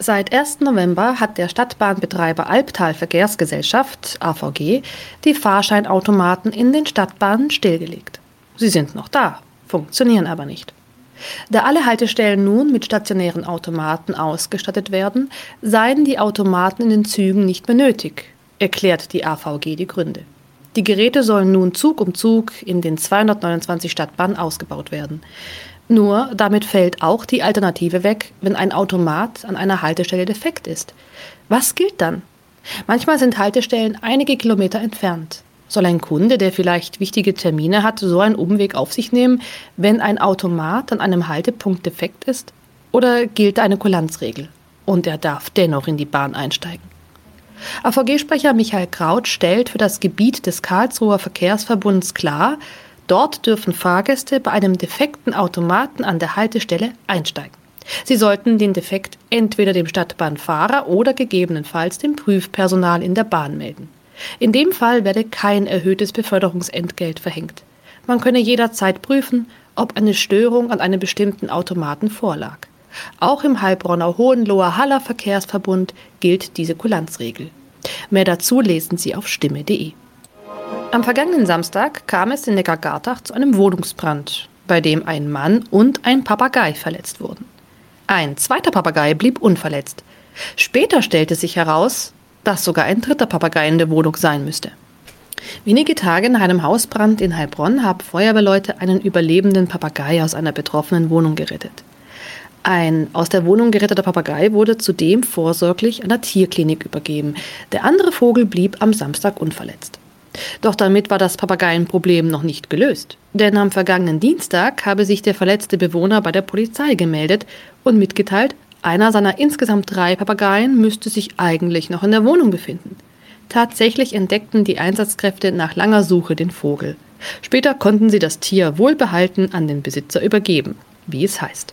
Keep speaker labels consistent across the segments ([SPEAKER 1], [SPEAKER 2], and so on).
[SPEAKER 1] Seit 1. November hat der Stadtbahnbetreiber Albtal Verkehrsgesellschaft AVG die Fahrscheinautomaten in den Stadtbahnen stillgelegt. Sie sind noch da, funktionieren aber nicht. Da alle Haltestellen nun mit stationären Automaten ausgestattet werden, seien die Automaten in den Zügen nicht mehr nötig, erklärt die AVG die Gründe. Die Geräte sollen nun Zug um Zug in den 229 Stadtbahnen ausgebaut werden. Nur damit fällt auch die Alternative weg, wenn ein Automat an einer Haltestelle defekt ist. Was gilt dann? Manchmal sind Haltestellen einige Kilometer entfernt. Soll ein Kunde, der vielleicht wichtige Termine hat, so einen Umweg auf sich nehmen, wenn ein Automat an einem Haltepunkt defekt ist? Oder gilt eine Kulanzregel und er darf dennoch in die Bahn einsteigen? AVG-Sprecher Michael Kraut stellt für das Gebiet des Karlsruher Verkehrsverbunds klar, Dort dürfen Fahrgäste bei einem defekten Automaten an der Haltestelle einsteigen. Sie sollten den Defekt entweder dem Stadtbahnfahrer oder gegebenenfalls dem Prüfpersonal in der Bahn melden. In dem Fall werde kein erhöhtes Beförderungsentgelt verhängt. Man könne jederzeit prüfen, ob eine Störung an einem bestimmten Automaten vorlag. Auch im Heilbronner Hohenloher Haller Verkehrsverbund gilt diese Kulanzregel. Mehr dazu lesen Sie auf stimme.de. Am vergangenen Samstag kam es in Neckargartach zu einem Wohnungsbrand, bei dem ein Mann und ein Papagei verletzt wurden. Ein zweiter Papagei blieb unverletzt. Später stellte sich heraus, dass sogar ein dritter Papagei in der Wohnung sein müsste. Wenige Tage nach einem Hausbrand in Heilbronn haben Feuerwehrleute einen überlebenden Papagei aus einer betroffenen Wohnung gerettet. Ein aus der Wohnung geretteter Papagei wurde zudem vorsorglich einer Tierklinik übergeben. Der andere Vogel blieb am Samstag unverletzt. Doch damit war das Papageienproblem noch nicht gelöst. Denn am vergangenen Dienstag habe sich der verletzte Bewohner bei der Polizei gemeldet und mitgeteilt, einer seiner insgesamt drei Papageien müsste sich eigentlich noch in der Wohnung befinden. Tatsächlich entdeckten die Einsatzkräfte nach langer Suche den Vogel. Später konnten sie das Tier wohlbehalten an den Besitzer übergeben, wie es heißt.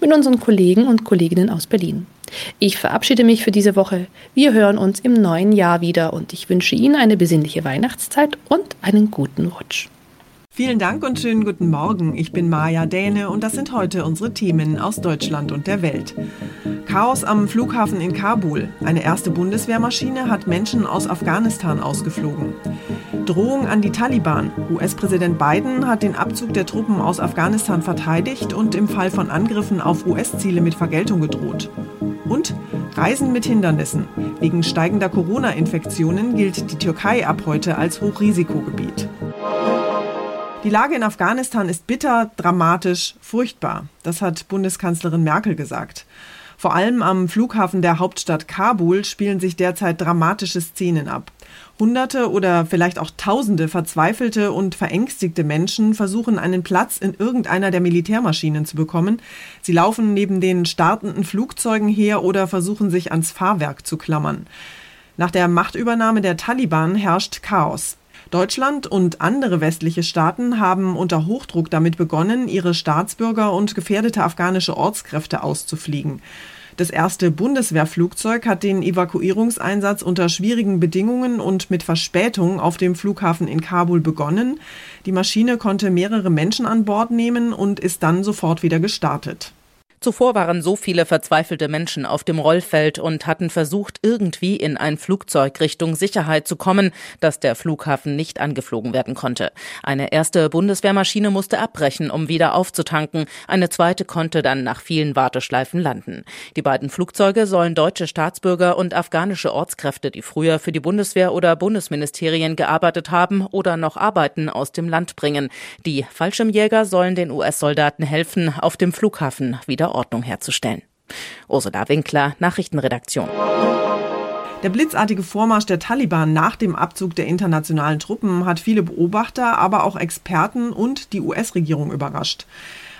[SPEAKER 1] mit unseren Kollegen und Kolleginnen aus Berlin. Ich verabschiede mich für diese Woche. Wir hören uns im neuen Jahr wieder und ich wünsche Ihnen eine besinnliche Weihnachtszeit und einen guten Rutsch.
[SPEAKER 2] Vielen Dank und schönen guten Morgen. Ich bin Maja Däne und das sind heute unsere Themen aus Deutschland und der Welt. Chaos am Flughafen in Kabul. Eine erste Bundeswehrmaschine hat Menschen aus Afghanistan ausgeflogen. Drohung an die Taliban. US-Präsident Biden hat den Abzug der Truppen aus Afghanistan verteidigt und im Fall von Angriffen auf US-Ziele mit Vergeltung gedroht. Und Reisen mit Hindernissen. Wegen steigender Corona-Infektionen gilt die Türkei ab heute als Hochrisikogebiet. Die Lage in Afghanistan ist bitter, dramatisch, furchtbar. Das hat Bundeskanzlerin Merkel gesagt. Vor allem am Flughafen der Hauptstadt Kabul spielen sich derzeit dramatische Szenen ab. Hunderte oder vielleicht auch Tausende verzweifelte und verängstigte Menschen versuchen einen Platz in irgendeiner der Militärmaschinen zu bekommen. Sie laufen neben den startenden Flugzeugen her oder versuchen sich ans Fahrwerk zu klammern. Nach der Machtübernahme der Taliban herrscht Chaos. Deutschland und andere westliche Staaten haben unter Hochdruck damit begonnen, ihre Staatsbürger und gefährdete afghanische Ortskräfte auszufliegen. Das erste Bundeswehrflugzeug hat den Evakuierungseinsatz unter schwierigen Bedingungen und mit Verspätung auf dem Flughafen in Kabul begonnen. Die Maschine konnte mehrere Menschen an Bord nehmen und ist dann sofort wieder gestartet.
[SPEAKER 3] Zuvor waren so viele verzweifelte Menschen auf dem Rollfeld und hatten versucht, irgendwie in ein Flugzeug Richtung Sicherheit zu kommen, dass der Flughafen nicht angeflogen werden konnte. Eine erste Bundeswehrmaschine musste abbrechen, um wieder aufzutanken. Eine zweite konnte dann nach vielen Warteschleifen landen. Die beiden Flugzeuge sollen deutsche Staatsbürger und afghanische Ortskräfte, die früher für die Bundeswehr oder Bundesministerien gearbeitet haben oder noch arbeiten, aus dem Land bringen. Die Fallschirmjäger sollen den US-Soldaten helfen, auf dem Flughafen wieder Ordnung herzustellen. Ursula Winkler, Nachrichtenredaktion.
[SPEAKER 2] Der blitzartige Vormarsch der Taliban nach dem Abzug der internationalen Truppen hat viele Beobachter, aber auch Experten und die US-Regierung überrascht.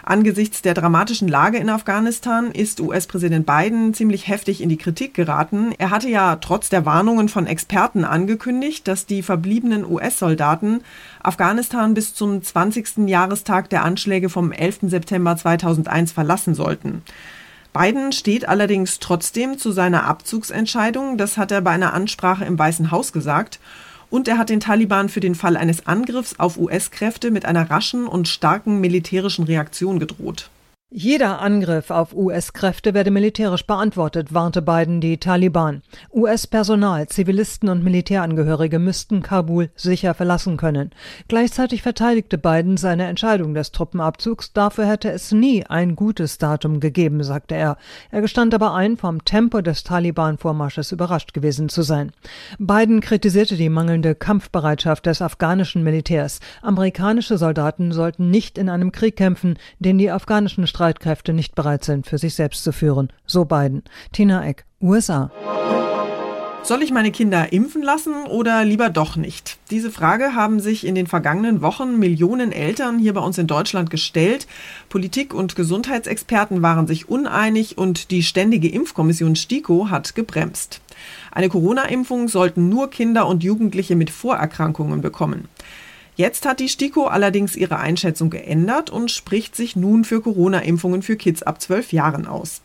[SPEAKER 2] Angesichts der dramatischen Lage in Afghanistan ist US-Präsident Biden ziemlich heftig in die Kritik geraten. Er hatte ja trotz der Warnungen von Experten angekündigt, dass die verbliebenen US-Soldaten Afghanistan bis zum 20. Jahrestag der Anschläge vom 11. September 2001 verlassen sollten. Biden steht allerdings trotzdem zu seiner Abzugsentscheidung. Das hat er bei einer Ansprache im Weißen Haus gesagt. Und er hat den Taliban für den Fall eines Angriffs auf US-Kräfte mit einer raschen und starken militärischen Reaktion gedroht.
[SPEAKER 4] Jeder Angriff auf US-Kräfte werde militärisch beantwortet, warnte Biden die Taliban. US-Personal, Zivilisten und Militärangehörige müssten Kabul sicher verlassen können. Gleichzeitig verteidigte Biden seine Entscheidung des Truppenabzugs. Dafür hätte es nie ein gutes Datum gegeben, sagte er. Er gestand aber ein, vom Tempo des Taliban-Vormarsches überrascht gewesen zu sein. Biden kritisierte die mangelnde Kampfbereitschaft des afghanischen Militärs. Amerikanische Soldaten sollten nicht in einem Krieg kämpfen, den die afghanischen Streitkräfte nicht bereit sind, für sich selbst zu führen. So Biden. Tina Eck, USA.
[SPEAKER 2] Soll ich meine Kinder impfen lassen oder lieber doch nicht? Diese Frage haben sich in den vergangenen Wochen Millionen Eltern hier bei uns in Deutschland gestellt. Politik und Gesundheitsexperten waren sich uneinig und die Ständige Impfkommission STIKO hat gebremst. Eine Corona-Impfung sollten nur Kinder und Jugendliche mit Vorerkrankungen bekommen. Jetzt hat die STIKO allerdings ihre Einschätzung geändert und spricht sich nun für Corona-Impfungen für Kids ab 12 Jahren aus.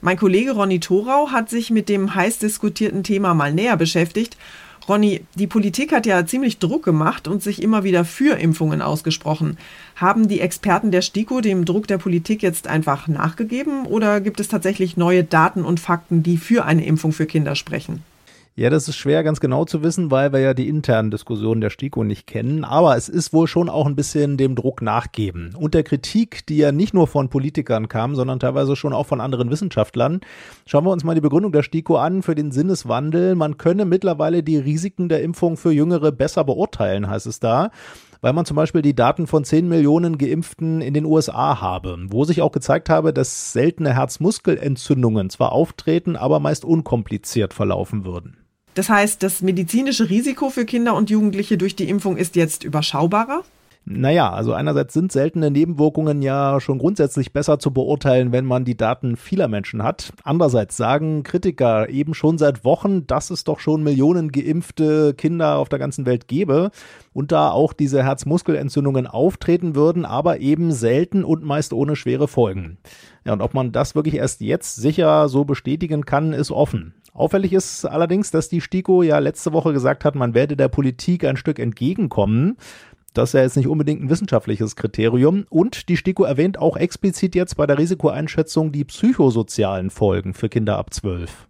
[SPEAKER 2] Mein Kollege Ronny Thorau hat sich mit dem heiß diskutierten Thema mal näher beschäftigt. Ronny, die Politik hat ja ziemlich Druck gemacht und sich immer wieder für Impfungen ausgesprochen. Haben die Experten der STIKO dem Druck der Politik jetzt einfach nachgegeben oder gibt es tatsächlich neue Daten und Fakten, die für eine Impfung für Kinder sprechen?
[SPEAKER 5] Ja, das ist schwer ganz genau zu wissen, weil wir ja die internen Diskussionen der STIKO nicht kennen. Aber es ist wohl schon auch ein bisschen dem Druck nachgeben. Und der Kritik, die ja nicht nur von Politikern kam, sondern teilweise schon auch von anderen Wissenschaftlern. Schauen wir uns mal die Begründung der STIKO an für den Sinneswandel. Man könne mittlerweile die Risiken der Impfung für Jüngere besser beurteilen, heißt es da weil man zum Beispiel die Daten von 10 Millionen Geimpften in den USA habe, wo sich auch gezeigt habe, dass seltene Herzmuskelentzündungen zwar auftreten, aber meist unkompliziert verlaufen würden.
[SPEAKER 2] Das heißt, das medizinische Risiko für Kinder und Jugendliche durch die Impfung ist jetzt überschaubarer?
[SPEAKER 5] Naja, also einerseits sind seltene Nebenwirkungen ja schon grundsätzlich besser zu beurteilen, wenn man die Daten vieler Menschen hat. Andererseits sagen Kritiker eben schon seit Wochen, dass es doch schon Millionen geimpfte Kinder auf der ganzen Welt gäbe und da auch diese Herzmuskelentzündungen auftreten würden, aber eben selten und meist ohne schwere Folgen. Ja, und ob man das wirklich erst jetzt sicher so bestätigen kann, ist offen. Auffällig ist allerdings, dass die STIKO ja letzte Woche gesagt hat, man werde der Politik ein Stück entgegenkommen. Das ist ja jetzt nicht unbedingt ein wissenschaftliches Kriterium. Und die STIKO erwähnt auch explizit jetzt bei der Risikoeinschätzung die psychosozialen Folgen für Kinder ab 12.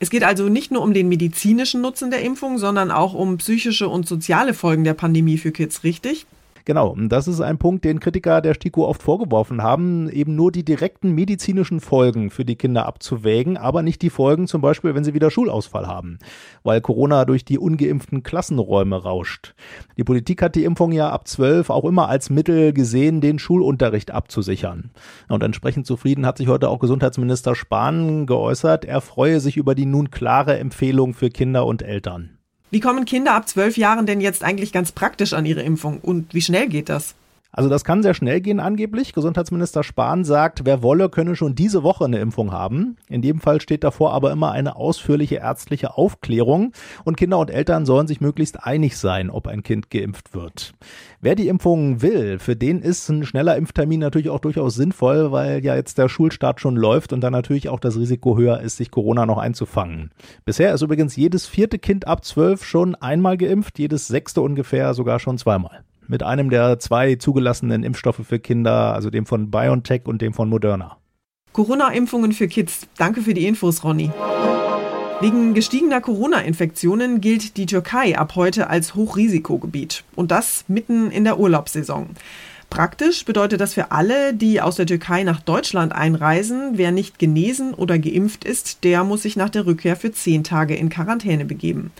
[SPEAKER 2] Es geht also nicht nur um den medizinischen Nutzen der Impfung, sondern auch um psychische und soziale Folgen der Pandemie für Kids, richtig?
[SPEAKER 5] Genau, das ist ein Punkt, den Kritiker der STIKO oft vorgeworfen haben, eben nur die direkten medizinischen Folgen für die Kinder abzuwägen, aber nicht die Folgen zum Beispiel, wenn sie wieder Schulausfall haben, weil Corona durch die ungeimpften Klassenräume rauscht. Die Politik hat die Impfung ja ab 12 auch immer als Mittel gesehen, den Schulunterricht abzusichern. Und entsprechend zufrieden hat sich heute auch Gesundheitsminister Spahn geäußert. Er freue sich über die nun klare Empfehlung für Kinder und Eltern.
[SPEAKER 2] Wie kommen Kinder ab zwölf Jahren denn jetzt eigentlich ganz praktisch an ihre Impfung und wie schnell geht das?
[SPEAKER 5] Also das kann sehr schnell gehen angeblich. Gesundheitsminister Spahn sagt, wer wolle, könne schon diese Woche eine Impfung haben. In jedem Fall steht davor aber immer eine ausführliche ärztliche Aufklärung und Kinder und Eltern sollen sich möglichst einig sein, ob ein Kind geimpft wird. Wer die Impfung will, für den ist ein schneller Impftermin natürlich auch durchaus sinnvoll, weil ja jetzt der Schulstart schon läuft und dann natürlich auch das Risiko höher ist, sich Corona noch einzufangen. Bisher ist übrigens jedes vierte Kind ab zwölf schon einmal geimpft, jedes sechste ungefähr sogar schon zweimal mit einem der zwei zugelassenen Impfstoffe für Kinder, also dem von BioNTech und dem von Moderna.
[SPEAKER 2] Corona-Impfungen für Kids. Danke für die Infos, Ronny. Wegen gestiegener Corona-Infektionen gilt die Türkei ab heute als Hochrisikogebiet. Und das mitten in der Urlaubssaison. Praktisch bedeutet das für alle, die aus der Türkei nach Deutschland einreisen, wer nicht genesen oder geimpft ist, der muss sich nach der Rückkehr für zehn Tage in Quarantäne begeben.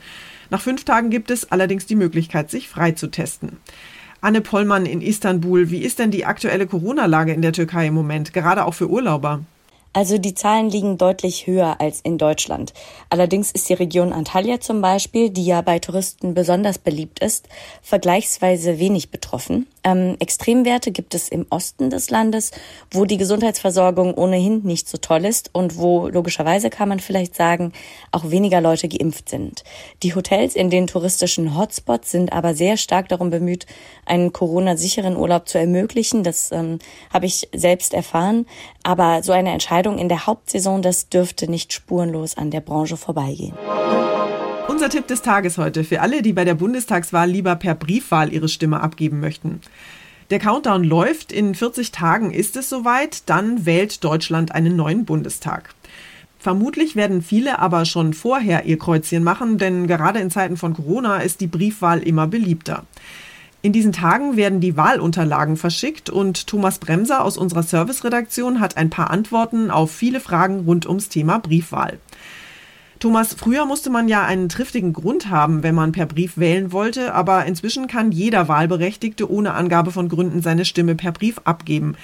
[SPEAKER 2] Nach fünf Tagen gibt es allerdings die Möglichkeit, sich frei zu testen. Anne Pollmann in Istanbul. Wie ist denn die aktuelle Corona-Lage in der Türkei im Moment, gerade auch für Urlauber?
[SPEAKER 6] Also die Zahlen liegen deutlich höher als in Deutschland. Allerdings ist die Region Antalya zum Beispiel, die ja bei Touristen besonders beliebt ist, vergleichsweise wenig betroffen. Ähm, Extremwerte gibt es im Osten des Landes, wo die Gesundheitsversorgung ohnehin nicht so toll ist und wo logischerweise kann man vielleicht sagen, auch weniger Leute geimpft sind. Die Hotels in den touristischen Hotspots sind aber sehr stark darum bemüht, einen Corona-sicheren Urlaub zu ermöglichen. Das ähm, habe ich selbst erfahren. Aber so eine Entscheidung in der Hauptsaison, das dürfte nicht spurenlos an der Branche vorbeigehen.
[SPEAKER 2] Unser Tipp des Tages heute für alle, die bei der Bundestagswahl lieber per Briefwahl ihre Stimme abgeben möchten. Der Countdown läuft, in 40 Tagen ist es soweit, dann wählt Deutschland einen neuen Bundestag. Vermutlich werden viele aber schon vorher ihr Kreuzchen machen, denn gerade in Zeiten von Corona ist die Briefwahl immer beliebter. In diesen Tagen werden die Wahlunterlagen verschickt und Thomas Bremser aus unserer Serviceredaktion hat ein paar Antworten auf viele Fragen rund ums Thema Briefwahl. Thomas, früher musste man ja einen triftigen Grund haben, wenn man per Brief wählen wollte, aber inzwischen kann jeder Wahlberechtigte ohne Angabe von Gründen seine Stimme per Brief abgeben.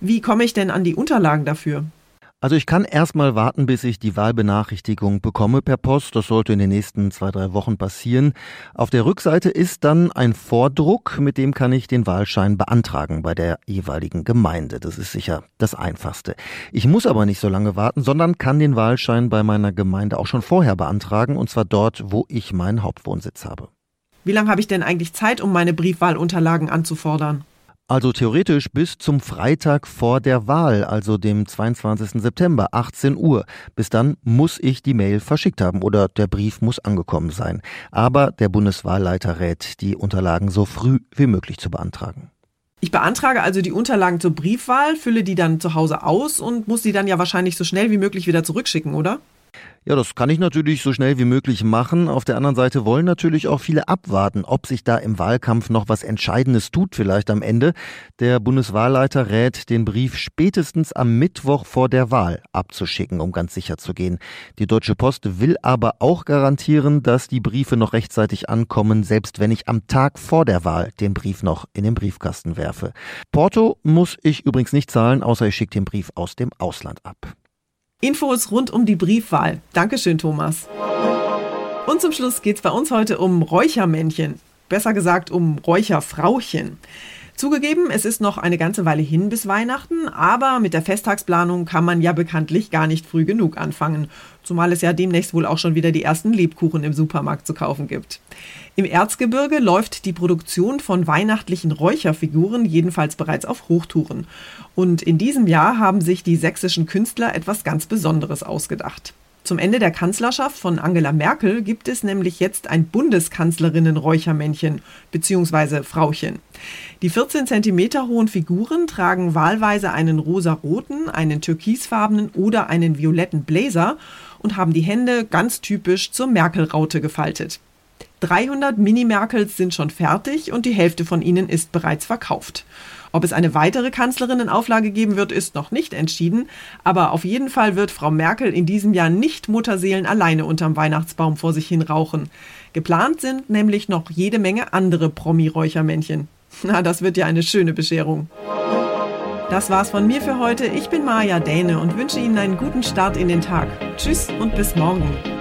[SPEAKER 2] Wie komme ich denn an die Unterlagen dafür?
[SPEAKER 7] Also ich kann erstmal warten, bis ich die Wahlbenachrichtigung bekomme per Post. Das sollte in den nächsten zwei, drei Wochen passieren. Auf der Rückseite ist dann ein Vordruck, mit dem kann ich den Wahlschein beantragen bei der jeweiligen Gemeinde. Das ist sicher das Einfachste. Ich muss aber nicht so lange warten, sondern kann den Wahlschein bei meiner Gemeinde auch schon vorher beantragen, und zwar dort, wo ich meinen Hauptwohnsitz habe.
[SPEAKER 2] Wie lange habe ich denn eigentlich Zeit, um meine Briefwahlunterlagen anzufordern?
[SPEAKER 7] Also theoretisch bis zum Freitag vor der Wahl, also dem 22. September, 18 Uhr. Bis dann muss ich die Mail verschickt haben oder der Brief muss angekommen sein. Aber der Bundeswahlleiter rät, die Unterlagen so früh wie möglich zu beantragen.
[SPEAKER 2] Ich beantrage also die Unterlagen zur Briefwahl, fülle die dann zu Hause aus und muss die dann ja wahrscheinlich so schnell wie möglich wieder zurückschicken, oder?
[SPEAKER 7] Ja, das kann ich natürlich so schnell wie möglich machen. Auf der anderen Seite wollen natürlich auch viele abwarten, ob sich da im Wahlkampf noch was Entscheidendes tut, vielleicht am Ende. Der Bundeswahlleiter rät, den Brief spätestens am Mittwoch vor der Wahl abzuschicken, um ganz sicher zu gehen. Die Deutsche Post will aber auch garantieren, dass die Briefe noch rechtzeitig ankommen, selbst wenn ich am Tag vor der Wahl den Brief noch in den Briefkasten werfe. Porto muss ich übrigens nicht zahlen, außer ich schicke den Brief aus dem Ausland ab.
[SPEAKER 2] Infos rund um die Briefwahl. Dankeschön, Thomas. Und zum Schluss geht es bei uns heute um Räuchermännchen. Besser gesagt um Räucherfrauchen. Zugegeben, es ist noch eine ganze Weile hin bis Weihnachten, aber mit der Festtagsplanung kann man ja bekanntlich gar nicht früh genug anfangen, zumal es ja demnächst wohl auch schon wieder die ersten Lebkuchen im Supermarkt zu kaufen gibt. Im Erzgebirge läuft die Produktion von weihnachtlichen Räucherfiguren jedenfalls bereits auf Hochtouren. Und in diesem Jahr haben sich die sächsischen Künstler etwas ganz Besonderes ausgedacht. Zum Ende der Kanzlerschaft von Angela Merkel gibt es nämlich jetzt ein Bundeskanzlerinnen-Räuchermännchen bzw. Frauchen. Die 14 cm hohen Figuren tragen wahlweise einen rosaroten, einen türkisfarbenen oder einen violetten Blazer und haben die Hände ganz typisch zur Merkel-Raute gefaltet. 300 Mini-Merkels sind schon fertig und die Hälfte von ihnen ist bereits verkauft. Ob es eine weitere Kanzlerinnenauflage geben wird, ist noch nicht entschieden. Aber auf jeden Fall wird Frau Merkel in diesem Jahr nicht Mutterseelen alleine unterm Weihnachtsbaum vor sich hin rauchen. Geplant sind nämlich noch jede Menge andere Promi-Räuchermännchen. Na, das wird ja eine schöne Bescherung. Das war's von mir für heute. Ich bin Maja Däne und wünsche Ihnen einen guten Start in den Tag. Tschüss und bis morgen.